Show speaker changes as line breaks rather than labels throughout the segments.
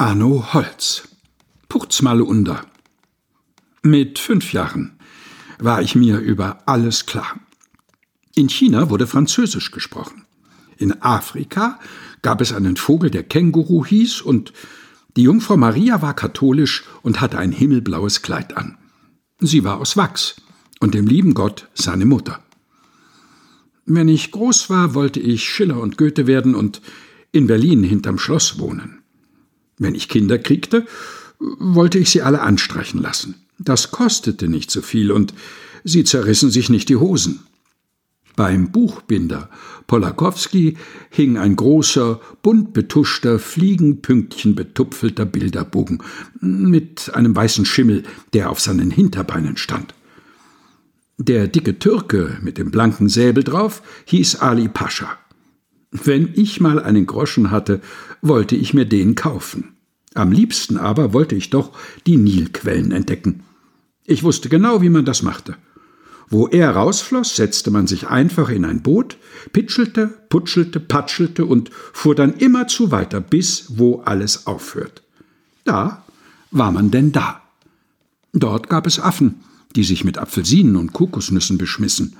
Arno Holz. Purz mal unter. Mit fünf Jahren war ich mir über alles klar. In China wurde Französisch gesprochen. In Afrika gab es einen Vogel, der Känguru hieß, und die Jungfrau Maria war katholisch und hatte ein himmelblaues Kleid an. Sie war aus Wachs und dem lieben Gott seine Mutter. Wenn ich groß war, wollte ich Schiller und Goethe werden und in Berlin hinterm Schloss wohnen. Wenn ich Kinder kriegte, wollte ich sie alle anstreichen lassen. Das kostete nicht so viel und sie zerrissen sich nicht die Hosen. Beim Buchbinder Polakowski hing ein großer, bunt betuschter, Fliegenpünktchen betupfelter Bilderbogen mit einem weißen Schimmel, der auf seinen Hinterbeinen stand. Der dicke Türke mit dem blanken Säbel drauf hieß Ali Pascha. Wenn ich mal einen Groschen hatte, wollte ich mir den kaufen. Am liebsten aber wollte ich doch die Nilquellen entdecken. Ich wusste genau, wie man das machte. Wo er rausfloss, setzte man sich einfach in ein Boot, pitschelte, putschelte, patschelte und fuhr dann immerzu weiter, bis wo alles aufhört. Da war man denn da. Dort gab es Affen, die sich mit Apfelsinen und Kokosnüssen beschmissen.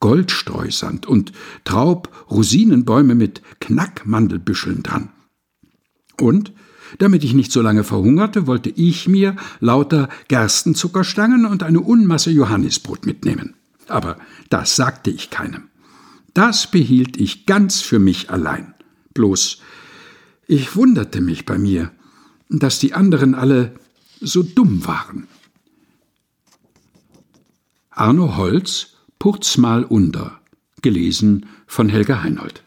Goldstreusand und Traub-Rosinenbäume mit Knackmandelbüscheln dran. Und, damit ich nicht so lange verhungerte, wollte ich mir lauter Gerstenzuckerstangen und eine Unmasse Johannisbrot mitnehmen. Aber das sagte ich keinem. Das behielt ich ganz für mich allein. Bloß, ich wunderte mich bei mir, dass die anderen alle so dumm waren. Arno Holz Purz mal unter. Gelesen von Helga Heinold.